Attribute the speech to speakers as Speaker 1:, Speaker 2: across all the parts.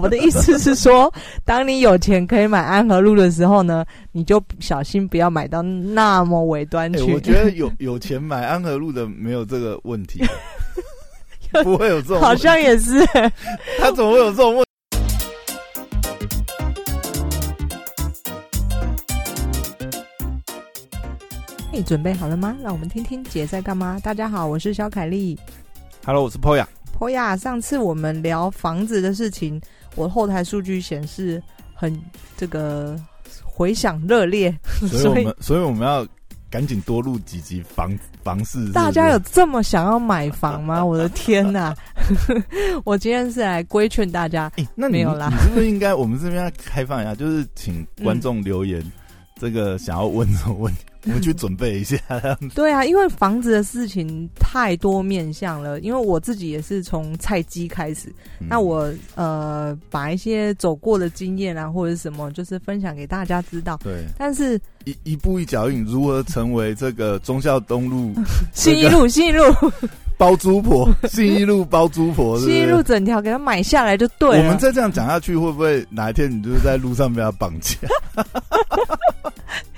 Speaker 1: 我的意思是说，当你有钱可以买安和路的时候呢，你就小心不要买到那么尾端去。
Speaker 2: 我觉得有有钱买安和路的没有这个问题，不会有这种。
Speaker 1: 好像也是，
Speaker 2: 他怎么会有这种问？
Speaker 1: 你准备好了吗？让我们听听姐在干嘛。大家好，我是小凯丽。
Speaker 2: Hello，我是 Poya。
Speaker 1: Poya，上次我们聊房子的事情，我后台数据显示很这个回响热烈，
Speaker 2: 所以我们 所以我们要赶紧多录几集房房事。
Speaker 1: 大家有这么想要买房吗？我的天哪！我今天是来规劝大家，
Speaker 2: 那
Speaker 1: 没有啦。
Speaker 2: 你是不是应该我们这边要开放一下，就是请观众留言，这个想要问什么问题？我们去准备一下。
Speaker 1: 对啊，因为房子的事情太多面向了。因为我自己也是从菜鸡开始，那我呃把一些走过的经验啊，或者什么，就是分享给大家知道。
Speaker 2: 对，
Speaker 1: 但是
Speaker 2: 一一步一脚印，如何成为这个忠孝东路、
Speaker 1: 新一路、新一 路
Speaker 2: 包租婆、新一路包租婆、
Speaker 1: 新一路整条给他买下来就对了。
Speaker 2: 我们再这样讲下去，会不会哪一天你就是在路上被他绑架？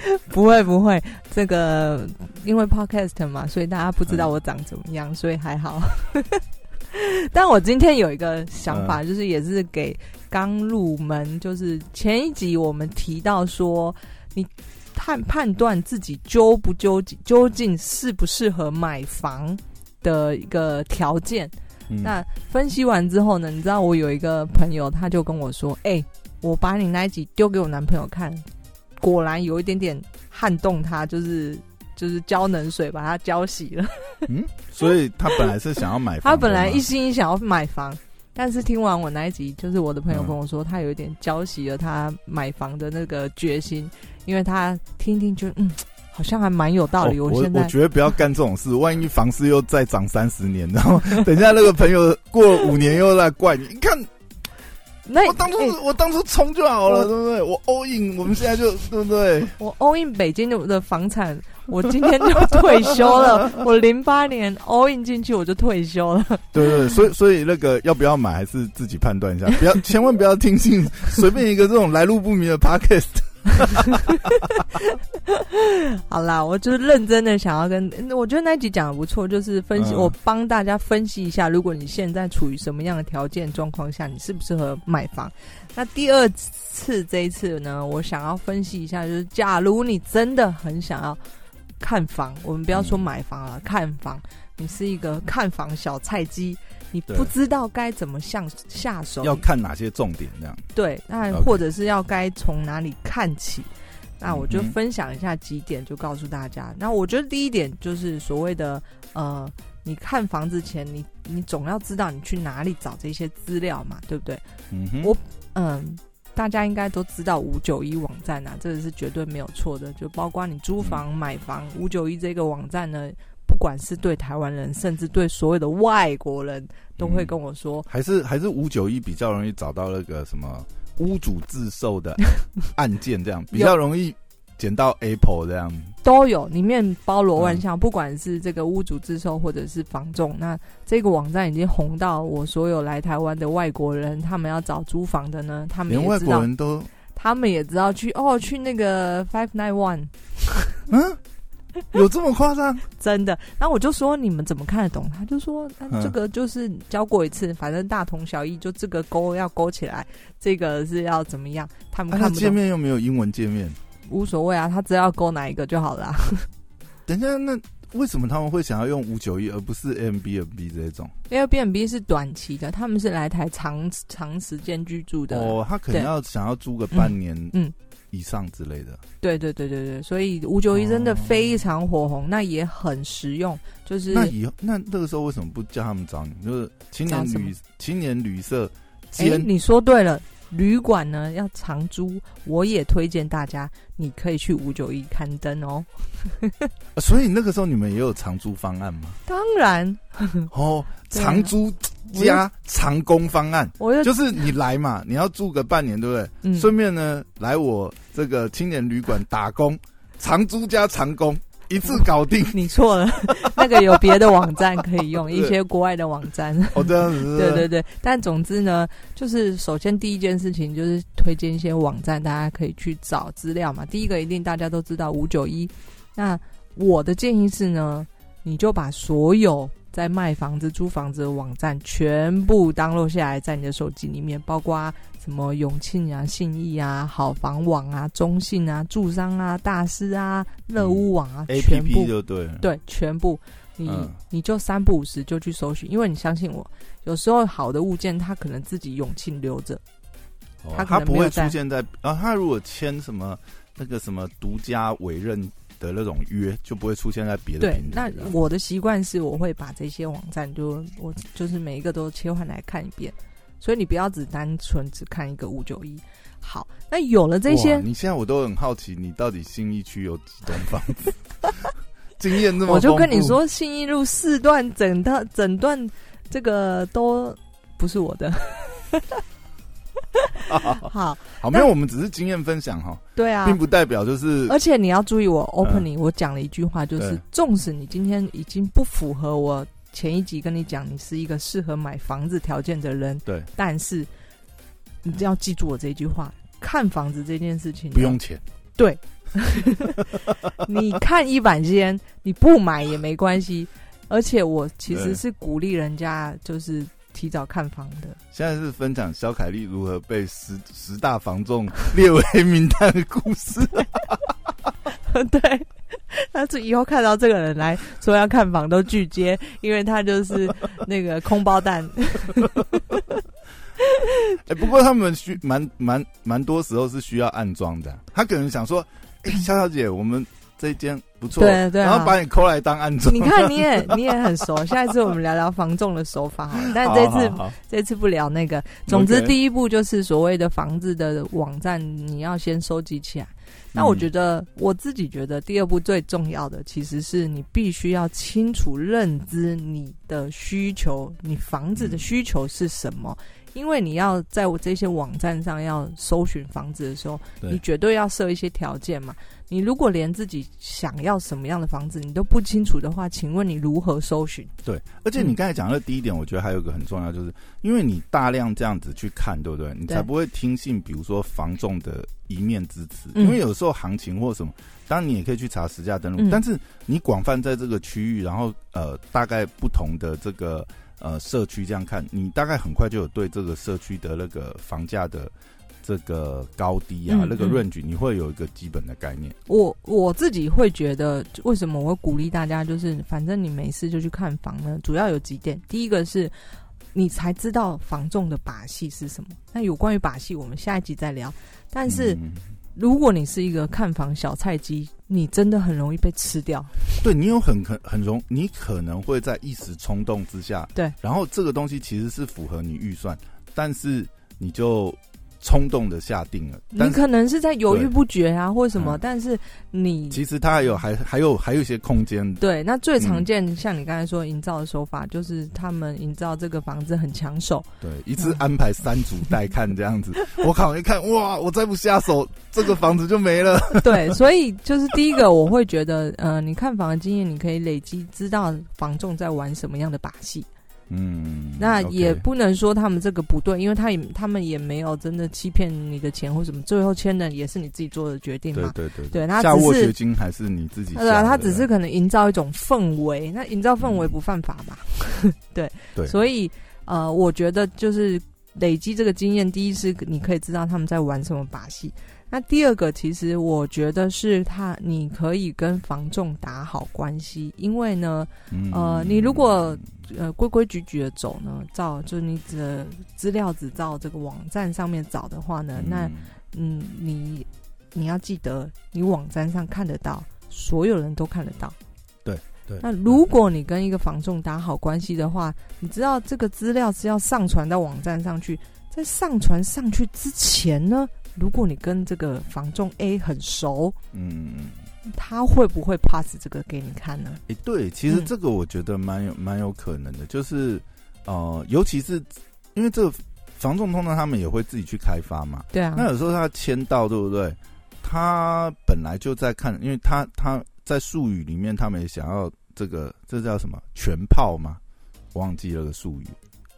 Speaker 1: 不会不会，这个因为 podcast 嘛，所以大家不知道我长怎么样，所以还好。但我今天有一个想法，就是也是给刚入门，就是前一集我们提到说，你判判断自己究不究竟究竟适不适合买房的一个条件。那分析完之后呢，你知道我有一个朋友，他就跟我说：“哎，我把你那一集丢给我男朋友看。”果然有一点点撼动他，就是就是浇冷水把他浇洗了。
Speaker 2: 嗯，所以他本来是想要买房，
Speaker 1: 他本来一心想要买房，但是听完我那一集，就是我的朋友跟我说，他有一点浇熄了他买房的那个决心，因为他听听就嗯，好像还蛮有道理。
Speaker 2: 我
Speaker 1: 现在
Speaker 2: 我觉得不要干这种事，万一房市又再涨三十年，然后 等下那个朋友过五年又来怪你，你看。那我当初我当初冲就好了，对不对？我 all in，我们现在就对不对？
Speaker 1: 我 all in 北京的的房产，我今天就退休了。我零八年 all in 进去，我就退休了。
Speaker 2: 对对，所以所以那个要不要买，还是自己判断一下，不要千万不要听信随便一个这种来路不明的 podcast。
Speaker 1: 好啦，我就是认真的想要跟，我觉得那一集讲的不错，就是分析，我帮大家分析一下，如果你现在处于什么样的条件状况下，你适不适合买房？那第二次这一次呢，我想要分析一下，就是假如你真的很想要看房，我们不要说买房了，看房，你是一个看房小菜鸡。你不知道该怎么向下手，
Speaker 2: 要看哪些重点这样？
Speaker 1: 对，那或者是要该从哪里看起？那我就分享一下几点，就告诉大家。那我觉得第一点就是所谓的呃，你看房子前，你你总要知道你去哪里找这些资料嘛，对不对？嗯哼，我嗯，大家应该都知道五九一网站啊，这个是绝对没有错的。就包括你租房、买房，五九一这个网站呢。不管是对台湾人，甚至对所有的外国人，都会跟我说，
Speaker 2: 还是还是五九一比较容易找到那个什么屋主自售的 案件，这样比较容易捡到 Apple 这样
Speaker 1: 都有，里面包罗万象。不管是这个屋主自售，或者是房仲，那这个网站已经红到我所有来台湾的外国人，他们要找租房的呢，他们
Speaker 2: 连外国人都，
Speaker 1: 他们也知道去哦，去那个 Five Nine One，
Speaker 2: 嗯。有这么夸张？
Speaker 1: 真的？然后我就说你们怎么看得懂？他就说这个就是教过一次，反正大同小异，就这个勾要勾起来，这个是要怎么样？他们看
Speaker 2: 界面又没有英文界面，
Speaker 1: 无所谓啊，他只要勾哪一个就好了。
Speaker 2: 等一下，那为什么他们会想要用五九一而不是 M B N B 这种
Speaker 1: ？M B N B 是短期的，他们是来台长长时间居住的
Speaker 2: 哦，他可能要想要租个半年，嗯。以上之类的，
Speaker 1: 对对对对对，所以五九一真的非常火红，那也很实用。就是
Speaker 2: 那以后那那个时候为什么不叫他们找你？就是青年旅青年旅社。哎，
Speaker 1: 你说对了，旅馆呢要长租，我也推荐大家，你可以去五九一刊登哦。
Speaker 2: 所以那个时候你们也有长租方案吗？
Speaker 1: 当然
Speaker 2: 哦，长租。加长工方案，就是你来嘛，你要住个半年，对不对？顺便呢，来我这个青年旅馆打工，长租加长工，一次搞定。
Speaker 1: 你错了，那个有别的网站可以用，一些国外的网站。
Speaker 2: 哦，这样子。
Speaker 1: 对对对，但总之呢，就是首先第一件事情就是推荐一些网站，大家可以去找资料嘛。第一个一定大家都知道五九一。那我的建议是呢，你就把所有在卖房子、租房子的网站全部登录下来，在你的手机里面，包括。什么永庆啊、信义啊、好房网啊、中信啊、住商啊、大师啊、乐屋网啊
Speaker 2: P P 就对，
Speaker 1: 对，全部你你就三不五时就去搜寻，因为你相信我，有时候好的物件它可能自己永庆留着，
Speaker 2: 它
Speaker 1: 它
Speaker 2: 不会出现在啊，它如果签什么那个什么独家委任的那种约，就不会出现在别的平
Speaker 1: 台。那我的习惯是，我会把这些网站就我就是每一个都切换来看一遍。所以你不要只单纯只看一个五九一，好，那有了这些，
Speaker 2: 你现在我都很好奇，你到底新一区有几栋房子？经验那么，
Speaker 1: 我就跟你说，信义路四段整套整段这个都不是我的。好，
Speaker 2: 好，没有，我们只是经验分享哈。
Speaker 1: 对啊，
Speaker 2: 并不代表就是，
Speaker 1: 而且你要注意，我 opening 我讲了一句话，就是纵使你今天已经不符合我。前一集跟你讲，你是一个适合买房子条件的人，
Speaker 2: 对。
Speaker 1: 但是你要记住我这句话：看房子这件事情
Speaker 2: 不用钱。
Speaker 1: 对，你看一板先，你不买也没关系。而且我其实是鼓励人家，就是提早看房的。
Speaker 2: 现在是分享肖凯丽如何被十十大房仲列为名单的故事。
Speaker 1: 对。他是以后看到这个人来说要看房都拒接，因为他就是那个空包蛋。
Speaker 2: 哎，不过他们需蛮蛮蛮多时候是需要暗装的。他可能想说：“哎，肖小姐，我们这一间不错，
Speaker 1: 对对，
Speaker 2: 然后把你抠来当安装。”
Speaker 1: 你看，你也 你也很熟。下一次我们聊聊防重的手法好了，但这次这次不聊那个。总之，第一步就是所谓的房子的网站，你要先收集起来。那我觉得，我自己觉得，第二步最重要的，其实是你必须要清楚认知你的需求，你房子的需求是什么。因为你要在我这些网站上要搜寻房子的时候，你绝对要设一些条件嘛。你如果连自己想要什么样的房子你都不清楚的话，请问你如何搜寻？
Speaker 2: 对，而且你刚才讲的第一点，我觉得还有一个很重要，就是因为你大量这样子去看，对不对？你才不会听信，比如说房仲的一面之词。因为有时候行情或什么，当然你也可以去查实价登录，但是你广泛在这个区域，然后呃，大概不同的这个呃社区这样看，你大概很快就有对这个社区的那个房价的。这个高低啊，那个 range 你会有一个基本的概念。
Speaker 1: 我我自己会觉得，为什么我会鼓励大家，就是反正你没事就去看房呢？主要有几点，第一个是你才知道房仲的把戏是什么。那有关于把戏，我们下一集再聊。但是如果你是一个看房小菜鸡，你真的很容易被吃掉。
Speaker 2: 对你有很很很容，你可能会在一时冲动之下，
Speaker 1: 对，
Speaker 2: 然后这个东西其实是符合你预算，但是你就。冲动的下定了，
Speaker 1: 你可能是在犹豫不决啊，或者什么，但是你
Speaker 2: 其实他还有还还有还有一些空间。
Speaker 1: 对，那最常见像你刚才说营造的手法，就是他们营造这个房子很抢手，
Speaker 2: 对，一次安排三组带看这样子。我靠，一看哇，我再不下手，这个房子就没了。
Speaker 1: 对，所以就是第一个，我会觉得，呃，你看房的经验，你可以累积知道房仲在玩什么样的把戏。
Speaker 2: 嗯，
Speaker 1: 那也不能说他们这个不对，因为他也他们也没有真的欺骗你的钱或什么，最后签的也是你自己做的决定嘛。
Speaker 2: 对对
Speaker 1: 对，对，
Speaker 2: 他只是金还是你自己。对
Speaker 1: 啊，他只是可能营造一种氛围，那营造氛围不犯法吧？对
Speaker 2: 对，
Speaker 1: 所以呃，我觉得就是累积这个经验，第一是你可以知道他们在玩什么把戏。那第二个，其实我觉得是他，你可以跟房仲打好关系，因为呢，呃，你如果呃规规矩矩的走呢，照就是你的资料只照这个网站上面找的话呢，那嗯，你你要记得，你网站上看得到，所有人都看得到。
Speaker 2: 对对。
Speaker 1: 那如果你跟一个房仲打好关系的话，你知道这个资料是要上传到网站上去，在上传上去之前呢？如果你跟这个房仲 A 很熟，
Speaker 2: 嗯，
Speaker 1: 他会不会 pass 这个给你看呢？
Speaker 2: 诶，对，其实这个我觉得蛮有蛮有可能的，就是呃，尤其是因为这个房仲通常他们也会自己去开发嘛，
Speaker 1: 对啊，
Speaker 2: 那有时候他签到对不对？他本来就在看，因为他他在术语里面，他们也想要这个，这叫什么全泡吗？忘记了个术语。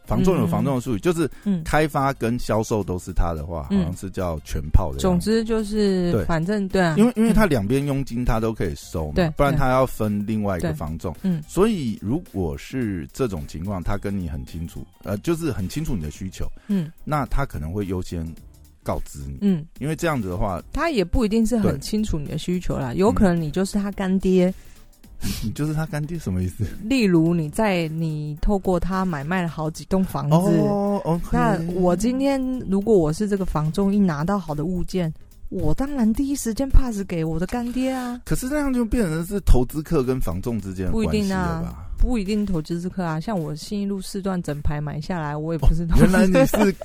Speaker 2: 房仲有房仲的术语，就是开发跟销售都是他的话，好像是叫全炮的。
Speaker 1: 总之就是，反正对啊，
Speaker 2: 因为因为他两边佣金他都可以收嘛，不然他要分另外一个房仲。嗯，所以如果是这种情况，他跟你很清楚，呃，就是很清楚你的需求，嗯，那他可能会优先告知你，嗯，因为这样子的话，
Speaker 1: 他也不一定是很清楚你的需求啦，有可能你就是他干爹。
Speaker 2: 你就是他干爹什么意思？
Speaker 1: 例如你在你透过他买卖了好几栋房子，哦，那我今天如果我是这个房仲，一拿到好的物件，我当然第一时间 pass 给我的干爹啊。
Speaker 2: 可是这样就变成是投资客跟房仲之间
Speaker 1: 不一定啊，不一定投资客啊。像我信一路四段整排买下来，我也不是。
Speaker 2: 原来你是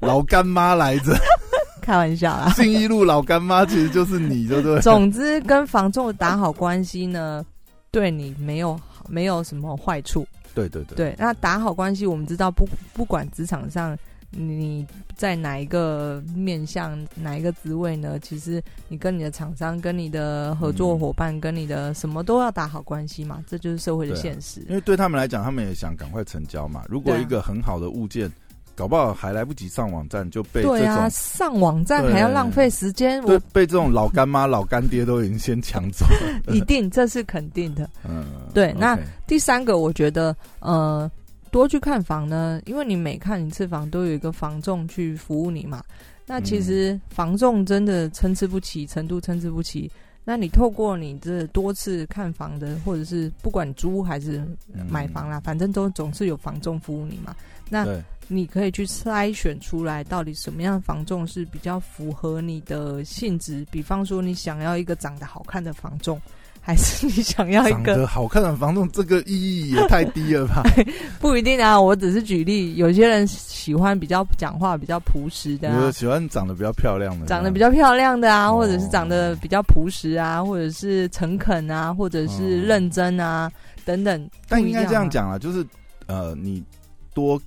Speaker 2: 老干妈来着，
Speaker 1: 开玩笑啊！
Speaker 2: 信义路老干妈其实就是你，对不对？
Speaker 1: 总之跟房仲打好关系呢。对你没有没有什么坏处，
Speaker 2: 对对对，
Speaker 1: 对。那打好关系，我们知道不不管职场上你在哪一个面向哪一个职位呢？其实你跟你的厂商、跟你的合作伙伴、跟你的什么都要打好关系嘛，这就是社会的现实。
Speaker 2: 因为对他们来讲，他们也想赶快成交嘛。如果一个很好的物件。搞不好还来不及上网站就被对啊，
Speaker 1: 上网站还要浪费时间，
Speaker 2: 我被这种老干妈、老干爹都已经先抢走了，
Speaker 1: 一定这是肯定的。嗯，对。那第三个，我觉得呃，多去看房呢，因为你每看一次房都有一个房仲去服务你嘛。那其实房仲真的参差不齐，程度参差不齐。那你透过你这多次看房的，或者是不管租还是买房啦，反正都总是有房仲服务你嘛。那你可以去筛选出来，到底什么样的房仲是比较符合你的性质。比方说，你想要一个长得好看的房仲，还是你想要一个
Speaker 2: 长得好看的房仲？这个意义也太低了吧？
Speaker 1: 不一定啊，我只是举例。有些人喜欢比较讲话比较朴实的，
Speaker 2: 有喜欢长得比较漂亮的，
Speaker 1: 长得比较漂亮的啊，或者是长得比较朴实啊，或者是诚恳啊，或者是认真啊等等。
Speaker 2: 但应该这样讲啊，就是呃，你多。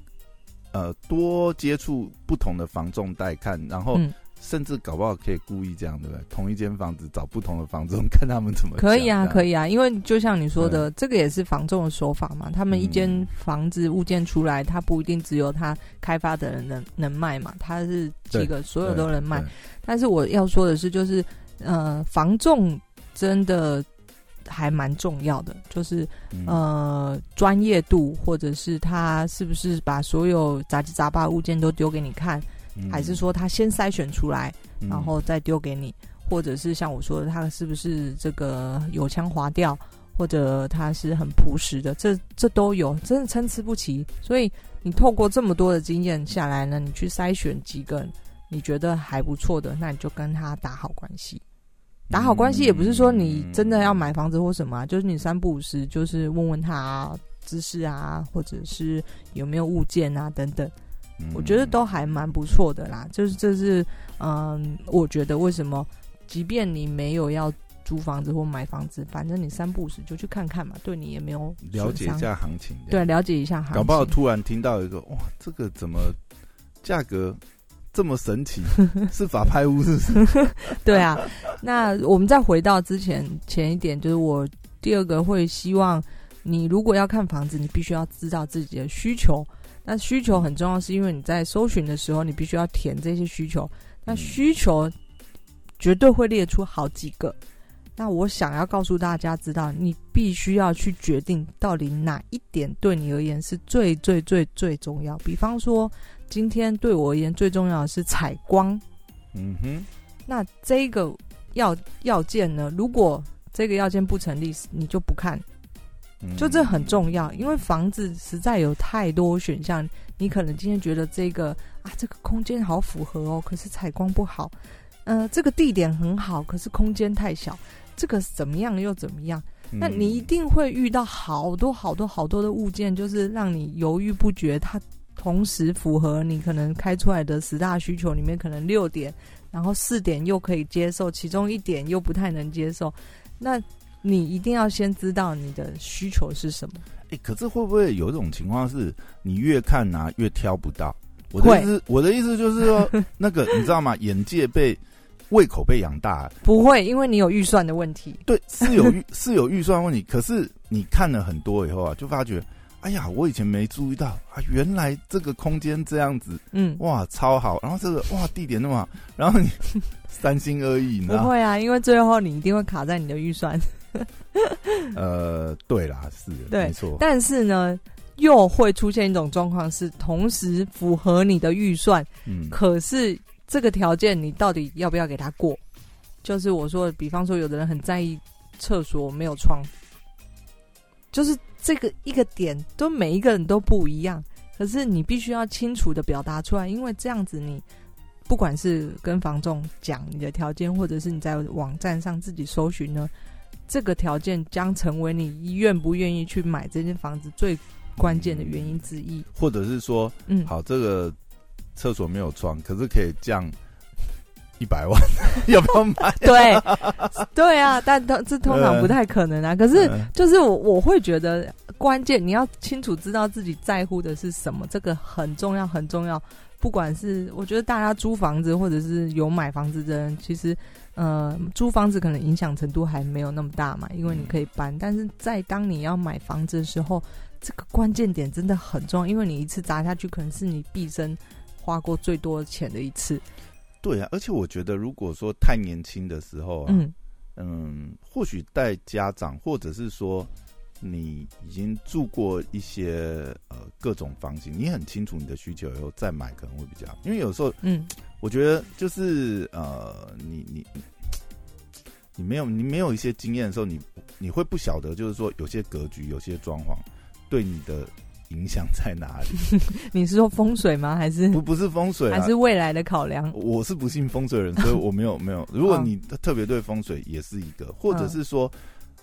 Speaker 2: 呃，多接触不同的房仲带看，然后甚至搞不好可以故意这样，对不对？同一间房子找不同的房仲，看他们怎么。
Speaker 1: 可以啊，可以啊，因为就像你说的，这个也是房仲的手法嘛。他们一间房子物件出来，他不一定只有他开发的人能能卖嘛，他是几个所有都能卖。但是我要说的是，就是呃，房仲真的。还蛮重要的，就是呃专业度，或者是他是不是把所有杂七杂八物件都丢给你看，还是说他先筛选出来，然后再丢给你，或者是像我说的，他是不是这个有腔滑调，或者他是很朴实的，这这都有，真的参差不齐。所以你透过这么多的经验下来呢，你去筛选几个你觉得还不错的，那你就跟他打好关系。打好关系也不是说你真的要买房子或什么，就是你三不五时就是问问他知识啊，或者是有没有物件啊等等，我觉得都还蛮不错的啦。就是这是嗯，我觉得为什么，即便你没有要租房子或买房子，反正你三不五时就去看看嘛，对你也没有
Speaker 2: 了解一下行情，
Speaker 1: 对，了解一下行情。
Speaker 2: 搞不好突然听到一个哇，这个怎么价格？这么神奇 是法拍屋是？
Speaker 1: 对啊，那我们再回到之前前一点，就是我第二个会希望你如果要看房子，你必须要知道自己的需求。那需求很重要，是因为你在搜寻的时候，你必须要填这些需求。那需求绝对会列出好几个。那我想要告诉大家，知道你必须要去决定到底哪一点对你而言是最最最最重要。比方说。今天对我而言最重要的是采光，嗯哼，那这个要要件呢？如果这个要件不成立，你就不看，就这很重要，因为房子实在有太多选项，你可能今天觉得这个啊，这个空间好符合哦，可是采光不好，呃，这个地点很好，可是空间太小，这个怎么样又怎么样？那你一定会遇到好多好多好多的物件，就是让你犹豫不决，它。同时符合你可能开出来的十大需求里面，可能六点，然后四点又可以接受，其中一点又不太能接受。那你一定要先知道你的需求是什么。
Speaker 2: 哎，可是会不会有一种情况是，你越看啊越挑不到？我的意思，我的意思就是说，那个你知道吗？眼界被胃口被养大。
Speaker 1: 不会，因为你有预算的问题。
Speaker 2: 对，是有预 是有预算问题。可是你看了很多以后啊，就发觉，哎呀，我以前没注意到啊，原来这个空间这样子，嗯，哇，超好。然后这个哇，地点那么好，然后你 三心二意，
Speaker 1: 不会啊，因为最后你一定会卡在你的预算。
Speaker 2: 呃，对啦，是，没错。
Speaker 1: 但是呢。又会出现一种状况，是同时符合你的预算，嗯，可是这个条件你到底要不要给他过？就是我说，比方说，有的人很在意厕所没有窗，就是这个一个点，都每一个人都不一样。可是你必须要清楚的表达出来，因为这样子，你不管是跟房仲讲你的条件，或者是你在网站上自己搜寻呢，这个条件将成为你愿不愿意去买这间房子最。关键的原因之一，
Speaker 2: 或者是说，嗯，好，这个厕所没有装，可是可以降一百万，要不要买？
Speaker 1: 对，对啊，但这通常不太可能啊。可是，就是我我会觉得，关键你要清楚知道自己在乎的是什么，这个很重要，很重要。不管是我觉得大家租房子，或者是有买房子的人，其实，呃，租房子可能影响程度还没有那么大嘛，因为你可以搬。但是在当你要买房子的时候，这个关键点真的很重要，因为你一次砸下去，可能是你毕生花过最多钱的一次。
Speaker 2: 对啊，而且我觉得，如果说太年轻的时候啊，嗯嗯，或许带家长，或者是说你已经住过一些呃各种房型，你很清楚你的需求以后再买可能会比较，因为有时候，嗯，我觉得就是呃，你你你没有你没有一些经验的时候，你你会不晓得，就是说有些格局，有些装潢。对你的影响在哪里？
Speaker 1: 你是说风水吗？还是
Speaker 2: 不不是风水？
Speaker 1: 还是未来的考量？
Speaker 2: 我是不信风水人，所以我没有没有。如果你特别对风水，也是一个，或者是说，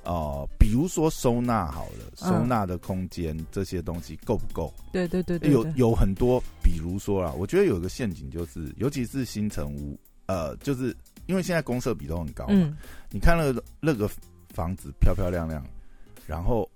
Speaker 2: 呃，比如说收纳好了，收纳的空间这些东西够不够？
Speaker 1: 对对对对，
Speaker 2: 有有很多，比如说啦，我觉得有一个陷阱就是，尤其是新城屋，呃，就是因为现在公设比都很高嘛，你看那个那个房子漂漂亮亮，然后。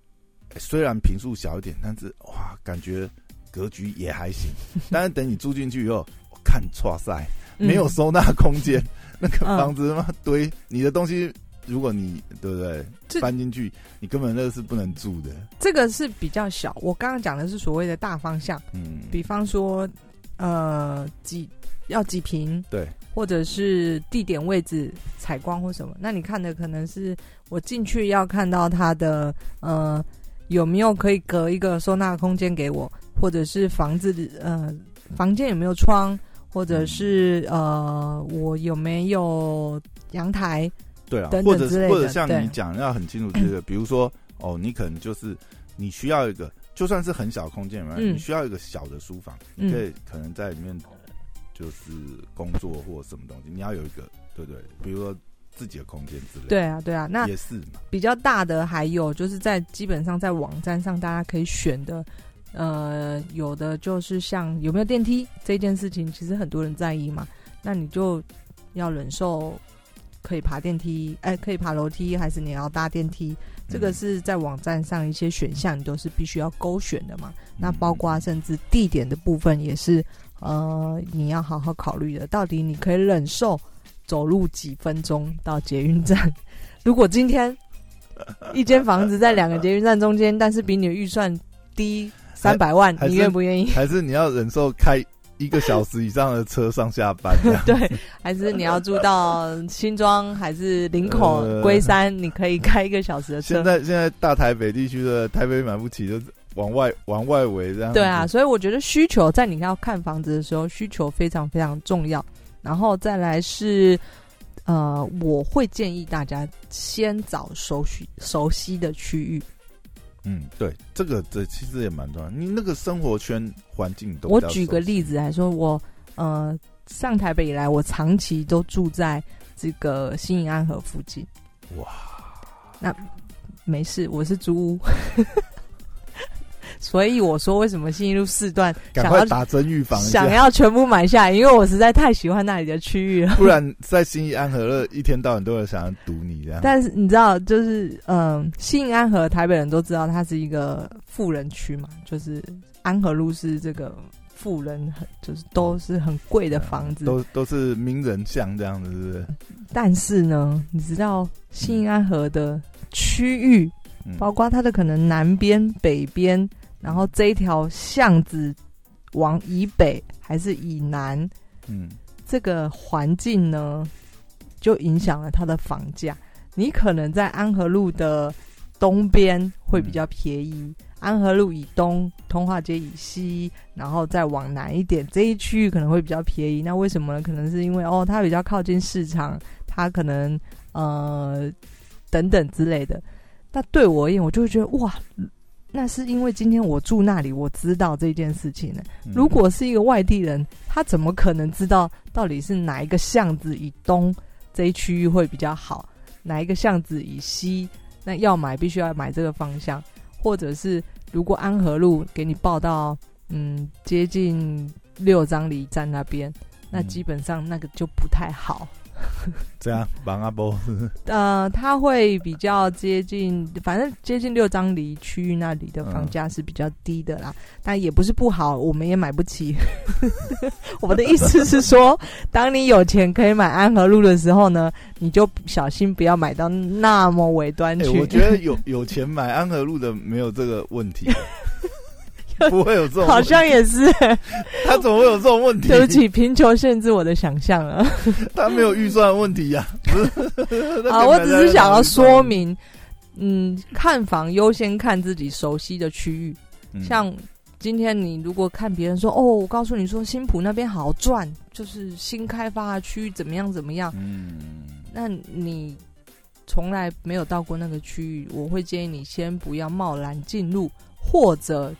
Speaker 2: 虽然平数小一点，但是哇，感觉格局也还行。但是等你住进去以后，我看哇塞，没有收纳空间，那个房子他妈堆你的东西，如果你对不对搬进去，你根本那个是不能住的。
Speaker 1: 这个是比较小，我刚刚讲的是所谓的大方向，嗯，比方说呃几要几平，
Speaker 2: 对，
Speaker 1: 或者是地点位置采光或什么，那你看的可能是我进去要看到它的呃。有没有可以隔一个收纳空间给我，或者是房子呃房间有没有窗，或者是呃我有没有阳台？
Speaker 2: 对啊，或者或者像你讲要很清楚这个，比如说哦，你可能就是你需要一个，就算是很小空间嘛，你需要一个小的书房，你可以可能在里面就是工作或什么东西，你要有一个对不对？比如说。自己的空间之类，
Speaker 1: 对啊，对啊，那
Speaker 2: 也是
Speaker 1: 比较大的。还有就是在基本上在网站上，大家可以选的，呃，有的就是像有没有电梯这件事情，其实很多人在意嘛。那你就要忍受可以爬电梯，哎，可以爬楼梯，还是你要搭电梯？这个是在网站上一些选项，你都是必须要勾选的嘛。那包括甚至地点的部分，也是呃，你要好好考虑的。到底你可以忍受？走路几分钟到捷运站。如果今天一间房子在两个捷运站中间，但是比你的预算低三百万，你愿不愿意？
Speaker 2: 还是你要忍受开一个小时以上的车上下班？
Speaker 1: 对，还是你要住到新庄还是林口龟山？你可以开一个小时的车。
Speaker 2: 现在现在大台北地区的台北买不起，就往外往外围这样。
Speaker 1: 对啊，所以我觉得需求在你要看房子的时候，需求非常非常重要。然后再来是，呃，我会建议大家先找熟悉熟悉的区域。
Speaker 2: 嗯，对，这个这其实也蛮重要。你那个生活圈环境都……
Speaker 1: 我举个例子来说，我呃上台北以来，我长期都住在这个新营安河附近。哇，那没事，我是租屋。所以我说，为什么新一路四段
Speaker 2: 赶快打针预防，
Speaker 1: 想要全部买下来？因为我实在太喜欢那里的区域了。
Speaker 2: 不然在新义安和乐一天到晚都有想要堵你这样。
Speaker 1: 但是你知道，就是嗯，新义安和台北人都知道它是一个富人区嘛，就是安和路是这个富人，很就是都是很贵的房子，
Speaker 2: 都都是名人像这样子，是不是？
Speaker 1: 但是呢，你知道新安河的区域，包括它的可能南边、北边，然后这一条巷子往以北还是以南，嗯，这个环境呢，就影响了它的房价。你可能在安和路的东边会比较便宜。安和路以东，通化街以西，然后再往南一点，这一区域可能会比较便宜。那为什么呢？可能是因为哦，它比较靠近市场，它可能呃等等之类的。那对我而言，我就会觉得哇，那是因为今天我住那里，我知道这件事情呢。如果是一个外地人，他怎么可能知道到底是哪一个巷子以东这一区域会比较好，哪一个巷子以西？那要买必须要买这个方向。或者是如果安和路给你报到，嗯，接近六张里站那边，那基本上那个就不太好。
Speaker 2: 这样，王阿波。
Speaker 1: 呃，他会比较接近，反正接近六张离区域那里的房价是比较低的啦，但也不是不好，我们也买不起。我的意思是说，当你有钱可以买安和路的时候呢，你就小心不要买到那么尾端去。
Speaker 2: 我觉得有有钱买安和路的没有这个问题。不会有这种，
Speaker 1: 好像也是。
Speaker 2: 他怎么会有这种问题？
Speaker 1: 对不起，贫穷限制我的想象了。
Speaker 2: 他没有预算问题呀。
Speaker 1: 啊，我只是想要说明，嗯，看房优先看自己熟悉的区域。像今天你如果看别人说，哦，我告诉你说新浦那边好赚，就是新开发的区域怎么样怎么样。嗯，那你从来没有到过那个区域，我会建议你先不要贸然进入，或者。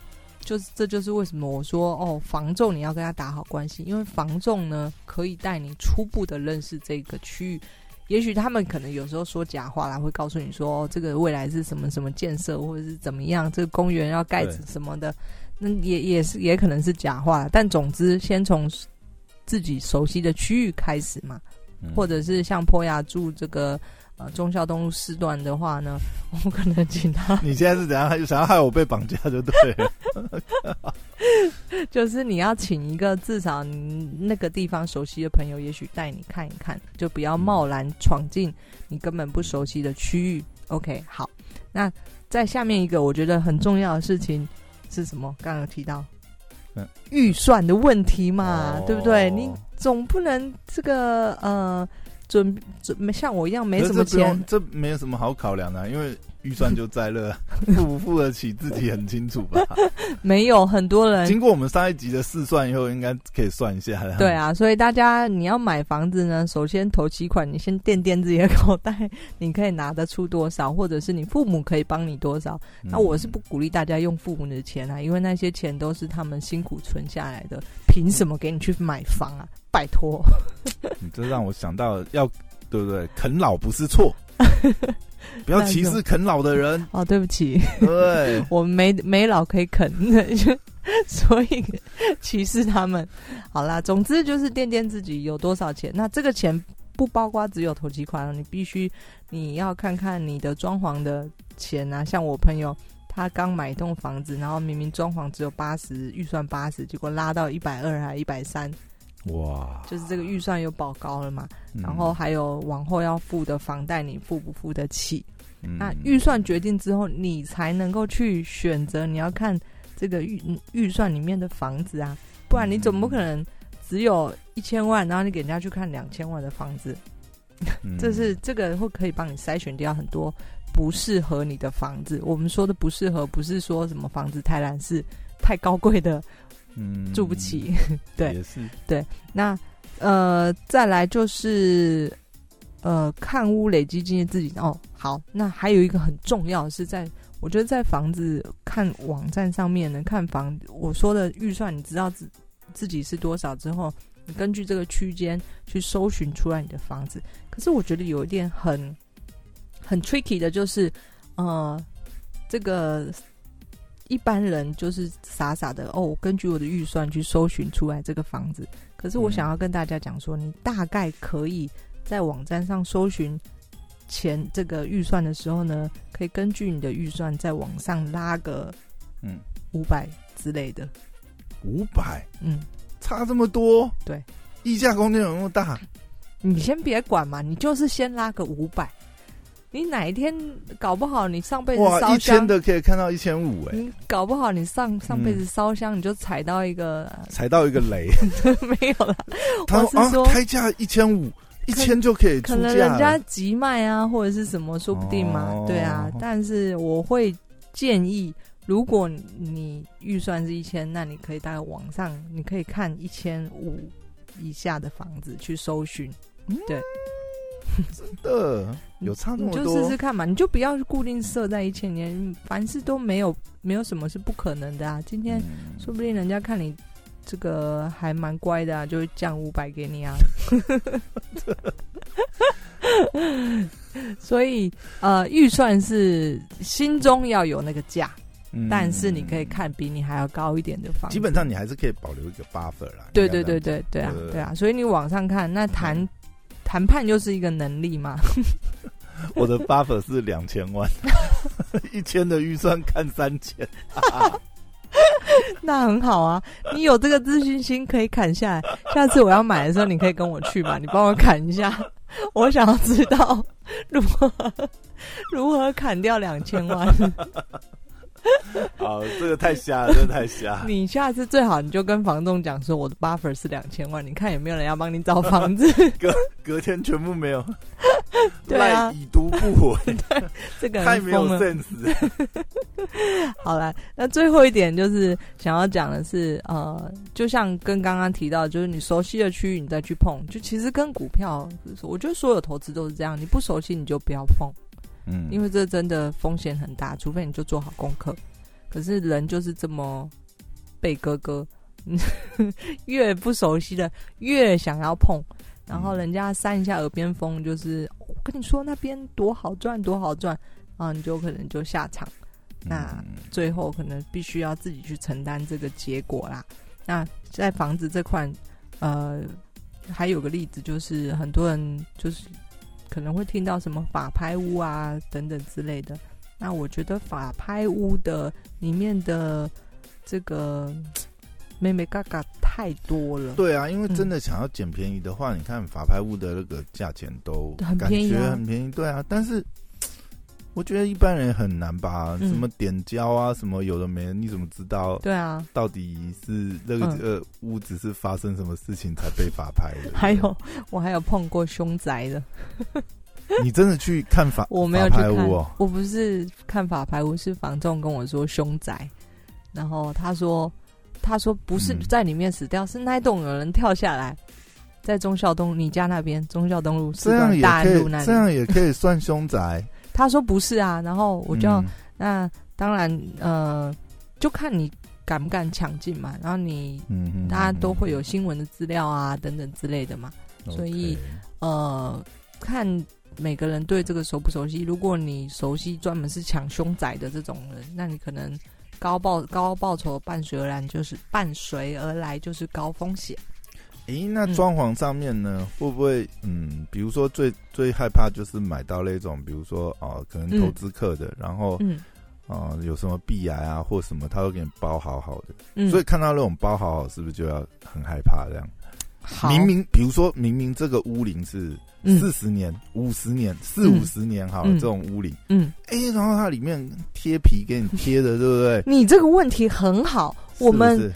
Speaker 1: 就是，这就是为什么我说哦，房仲你要跟他打好关系，因为房仲呢可以带你初步的认识这个区域。也许他们可能有时候说假话啦，会告诉你说哦，这个未来是什么什么建设，或者是怎么样，这个公园要盖什么的，那也也是也可能是假话。但总之，先从自己熟悉的区域开始嘛，或者是像坡雅住这个。忠孝东路四段的话呢，我可能请他。
Speaker 2: 你现在是怎样？想要害我被绑架就对了。
Speaker 1: 就是你要请一个至少那个地方熟悉的朋友，也许带你看一看，就不要贸然闯进你根本不熟悉的区域。OK，好。那在下面一个我觉得很重要的事情是什么？刚刚有提到，嗯，预算的问题嘛，对不对？你总不能这个呃。准准没像我一样没什么钱，
Speaker 2: 这没有什么好考量的，因为预算就在了，付不付得起自己很清楚吧。
Speaker 1: 没有很多人
Speaker 2: 经过我们上一集的试算以后，应该可以算一下了。
Speaker 1: 对啊，所以大家你要买房子呢，首先头期款，你先垫垫自己的口袋，你可以拿得出多少，或者是你父母可以帮你多少。那我是不鼓励大家用父母的钱啊，因为那些钱都是他们辛苦存下来的，凭什么给你去买房啊？拜托，
Speaker 2: 你这让我想到要对不对？啃老不是错，不要歧视啃老的人。
Speaker 1: 哦，对不起，
Speaker 2: 对，
Speaker 1: 我们没没老可以啃，所以歧视他们。好啦，总之就是垫垫自己有多少钱。那这个钱不包括只有投机款，你必须你要看看你的装潢的钱啊。像我朋友，他刚买一栋房子，然后明明装潢只有八十，预算八十，结果拉到一百二还一百三。
Speaker 2: 哇，
Speaker 1: 就是这个预算又保高了嘛，然后还有往后要付的房贷，你付不付得起？那预算决定之后，你才能够去选择你要看这个预预算里面的房子啊，不然你怎么可能只有一千万，然后你给人家去看两千万的房子？这是这个会可以帮你筛选掉很多不适合你的房子。我们说的不适合，不是说什么房子太烂，是太高贵的。嗯，住不起，对，
Speaker 2: 也是
Speaker 1: 对。那呃，再来就是呃，看屋累积经验自己哦。好，那还有一个很重要的是，在我觉得在房子看网站上面呢，看房，我说的预算，你知道自自己是多少之后，你根据这个区间去搜寻出来你的房子。可是我觉得有一点很很 tricky 的，就是呃，这个。一般人就是傻傻的哦，根据我的预算去搜寻出来这个房子。可是我想要跟大家讲说，你大概可以在网站上搜寻前这个预算的时候呢，可以根据你的预算在网上拉个嗯五百之类的。
Speaker 2: 五百，嗯，差这么多，
Speaker 1: 对，
Speaker 2: 溢价空间有那么大？
Speaker 1: 你先别管嘛，你就是先拉个五百。你哪一天搞不好你上辈子烧
Speaker 2: 一千的可以看到一千五哎，
Speaker 1: 你搞不好你上上辈子烧香你就踩到一个
Speaker 2: 踩到一个雷，
Speaker 1: 没有了。
Speaker 2: 他说开价一千五，一千就可以
Speaker 1: 可能人家急卖啊，或者是什么，说不定嘛。对啊，但是我会建议，如果你预算是一千，那你可以大概网上你可以看一千五以下的房子去搜寻，对。
Speaker 2: 真的有差那么
Speaker 1: 多，你就试试看嘛，你就不要固定设在一千年，凡事都没有没有什么是不可能的啊。今天说不定人家看你这个还蛮乖的啊，就会降五百给你啊。所以呃，预算是心中要有那个价，但是你可以看比你还要高一点的房，
Speaker 2: 基本上你还是可以保留一个 buffer 啦。
Speaker 1: 对对对对对啊对啊，所以你网上看那谈。谈判就是一个能力嘛。
Speaker 2: 我的 buffer 是两千万，一千的预算看三千，
Speaker 1: 那很好啊。你有这个自信心可以砍下来，下次我要买的时候，你可以跟我去嘛，你帮我砍一下。我想要知道如何如何砍掉两千万。
Speaker 2: 好，这个太瞎了，真的太瞎。
Speaker 1: 你下次最好你就跟房东讲说，我的 buffer 是两千万，你看有没有人要帮你找房子？
Speaker 2: 隔隔天全部没有，
Speaker 1: 对啊，
Speaker 2: 已读不回，
Speaker 1: 这个
Speaker 2: 太没有 sense。
Speaker 1: 好了，那最后一点就是想要讲的是，呃，就像跟刚刚提到，就是你熟悉的区域你再去碰，就其实跟股票，我觉得所有投资都是这样，你不熟悉你就不要碰。嗯，因为这真的风险很大，除非你就做好功课。可是人就是这么被哥哥，越不熟悉的越想要碰，然后人家扇一下耳边风，就是我跟你说那边多好赚，多好赚啊，你就可能就下场。那最后可能必须要自己去承担这个结果啦。那在房子这块，呃，还有个例子就是很多人就是。可能会听到什么法拍屋啊等等之类的，那我觉得法拍屋的里面的这个妹妹嘎嘎太多了。
Speaker 2: 对啊，因为真的想要捡便宜的话，你看法拍屋的那个价钱都
Speaker 1: 很便宜，
Speaker 2: 很便宜。对啊，但是。我觉得一般人很难吧，什么点胶啊，什么有的没的，你怎么知道？
Speaker 1: 对啊，
Speaker 2: 到底是那个呃屋子是发生什么事情才被法拍的？
Speaker 1: 还有，我还有碰过凶宅的。
Speaker 2: 你真的去看法？
Speaker 1: 我没有去看，我不是看法拍屋，是房仲跟我说凶宅，然后他说他说不是在里面死掉，是那栋有人跳下来，在忠孝东你家那边忠孝东路
Speaker 2: 这样也可以，这样也可以算凶宅。
Speaker 1: 他说不是啊，然后我就那当然呃，就看你敢不敢抢进嘛。然后你大家都会有新闻的资料啊等等之类的嘛，所以呃，看每个人对这个熟不熟悉。如果你熟悉专门是抢凶宅的这种人，那你可能高报高报酬伴随而来就是伴随而来就是高风险。
Speaker 2: 诶，那装潢上面呢，会不会嗯，比如说最最害怕就是买到那种，比如说哦，可能投资客的，然后嗯，啊，有什么壁癌啊或什么，他会给你包好好的，嗯，所以看到那种包好好，是不是就要很害怕这样？明明比如说明明这个屋龄是四十年、五十年、四五十年哈，这种屋龄，嗯，哎，然后它里面贴皮给你贴的，对不对？
Speaker 1: 你这个问题很好，我们。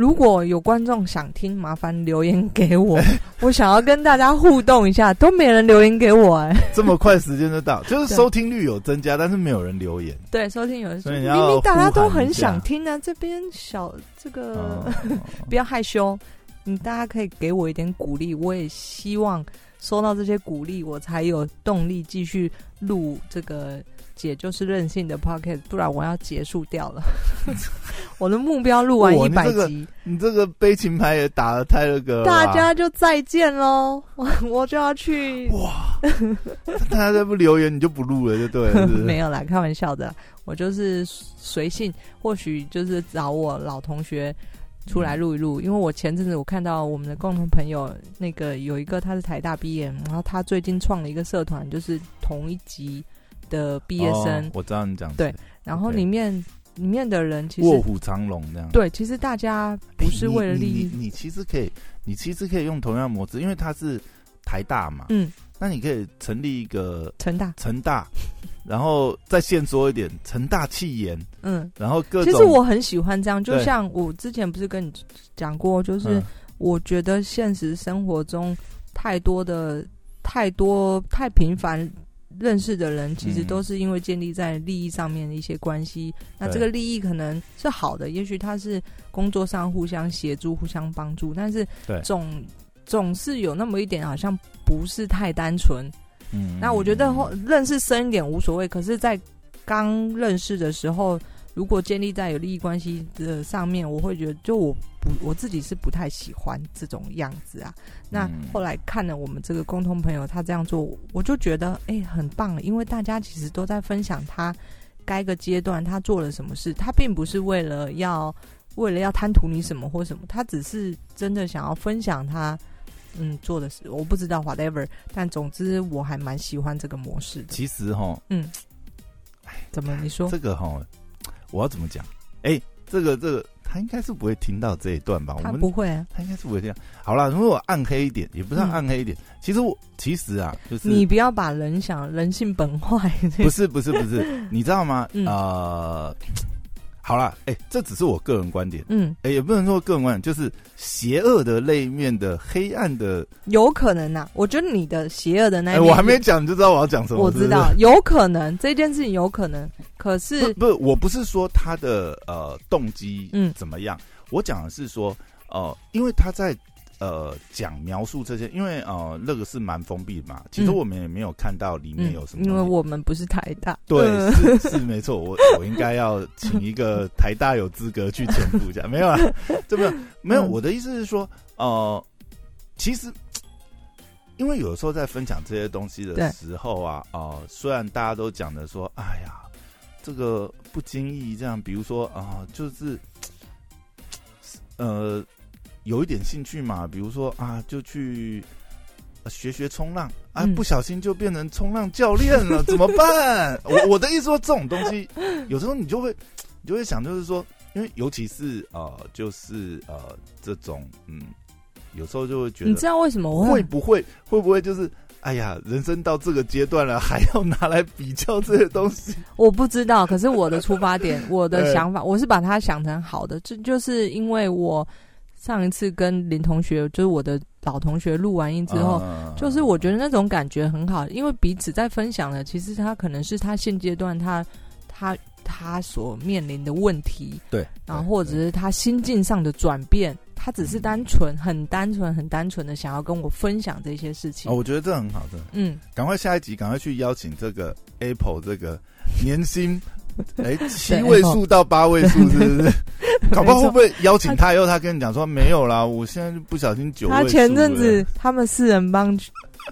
Speaker 1: 如果有观众想听，麻烦留言给我，我想要跟大家互动一下，都没人留言给我哎。
Speaker 2: 这么快时间就到，就是收听率有增加，但是没有人留言。
Speaker 1: 对，收听有人，明明大家都很想听啊。这边小这个 不要害羞，你大家可以给我一点鼓励，我也希望收到这些鼓励，我才有动力继续录这个。姐就是任性的 pocket，不然我要结束掉了。我的目标录完一百集，
Speaker 2: 你这个悲情牌也打的太那个了，
Speaker 1: 大家就再见喽。我我就要去哇，
Speaker 2: 大家再不留言，你就不录了，就对了。
Speaker 1: 没有啦，开玩笑的，我就是随性，或许就是找我老同学出来录一录。因为我前阵子我看到我们的共同朋友，那个有一个他是台大毕业，然后他最近创了一个社团，就是同一级。的毕业生，
Speaker 2: 我知道你讲
Speaker 1: 对，然后里面里面的人其实
Speaker 2: 卧虎藏龙这样。
Speaker 1: 对，其实大家不是为了利益，
Speaker 2: 你其实可以，你其实可以用同样模式，因为它是台大嘛，嗯，那你可以成立一个
Speaker 1: 成大，
Speaker 2: 成大，然后再现说一点成大气言，嗯，然后各
Speaker 1: 其实我很喜欢这样，就像我之前不是跟你讲过，就是我觉得现实生活中太多的太多太频繁。认识的人其实都是因为建立在利益上面的一些关系，那这个利益可能是好的，也许他是工作上互相协助、互相帮助，但是总总是有那么一点好像不是太单纯。嗯，那我觉得认识深一点无所谓，可是，在刚认识的时候。如果建立在有利益关系的上面，我会觉得，就我不我自己是不太喜欢这种样子啊。那后来看了我们这个共同朋友他这样做，我就觉得哎很棒，因为大家其实都在分享他该个阶段他做了什么事，他并不是为了要为了要贪图你什么或什么，他只是真的想要分享他嗯做的事。我不知道 whatever，但总之我还蛮喜欢这个模式。
Speaker 2: 其实哈，嗯，
Speaker 1: 怎么你说
Speaker 2: 这个哈？我要怎么讲？哎，这个这个，他应该是不会听到这一段吧？
Speaker 1: 我们不会啊，
Speaker 2: 他应该是不会听。好了，如果我暗黑一点，也不是暗黑一点。其实我其实啊，就是
Speaker 1: 你不要把人想人性本坏。
Speaker 2: 不是不是不是，你知道吗？呃。好了，哎，这只是我个人观点，嗯，哎，也不能说个人观点，就是邪恶的那一面的黑暗的，
Speaker 1: 有可能呐。我觉得你的邪恶的那，一
Speaker 2: 面，我还没讲，你就知道我要讲什么。
Speaker 1: 我知道，有可能这件事情有可能，可是
Speaker 2: 不，我不是说他的呃动机嗯怎么样，我讲的是说，呃，因为他在。呃，讲描述这些，因为呃，那个是蛮封闭的嘛。其实我们也没有看到里面有什么。
Speaker 1: 因为我们不是台大。
Speaker 2: 对，是是没错。我我应该要请一个 台大有资格去潜伏一下。没有啊，这没有没有。我的意思是说，呃，其实因为有时候在分享这些东西的时候啊，呃，虽然大家都讲的说，哎呀，这个不经意这样，比如说啊，就是呃。有一点兴趣嘛，比如说啊，就去学学冲浪啊，不小心就变成冲浪教练了，怎么办？我我的意思说，这种东西有时候你就会，你就会想，就是说，因为尤其是呃，就是呃，这种嗯，有时候就会觉得，
Speaker 1: 你知道为什么
Speaker 2: 会不会会不会就是，哎呀，人生到这个阶段了，还要拿来比较这些东西？
Speaker 1: 我不知道，可是我的出发点，我的想法，我是把它想成好的，这就是因为我。上一次跟林同学，就是我的老同学录完音之后，就是我觉得那种感觉很好，因为彼此在分享了，其实他可能是他现阶段他他他所面临的问题，
Speaker 2: 对，
Speaker 1: 然后或者是他心境上的转变，他只是单纯很单纯很单纯的想要跟我分享这些事情。
Speaker 2: 哦，我觉得这很好的，嗯，赶快下一集，赶快去邀请这个 Apple 这个年薪。哎，七位数到八位数是不是？搞不好会不会邀请他以后，他跟你讲说没有啦，我现在不小心九位数。
Speaker 1: 他前阵子他们四人帮。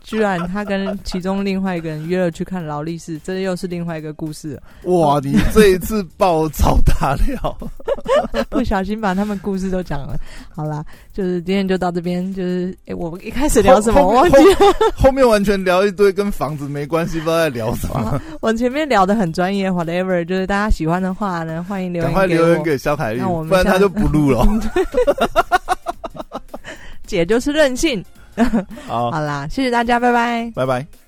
Speaker 1: 居然他跟其中另外一个人约了去看劳力士，这又是另外一个故事。
Speaker 2: 哇，你这一次爆炒大料，
Speaker 1: 不小心把他们故事都讲了。好啦，就是今天就到这边。就是哎，我们一开始聊什么？我忘记了
Speaker 2: 后面完全聊一堆跟房子没关系，不知道在聊什么。
Speaker 1: 我前面聊的很专业，whatever。就是大家喜欢的话呢，欢迎留言，
Speaker 2: 赶快留言给肖凯丽，不然他就不录了。
Speaker 1: 姐就是任性。
Speaker 2: 好，
Speaker 1: 好啦，谢谢大家，拜拜，
Speaker 2: 拜拜。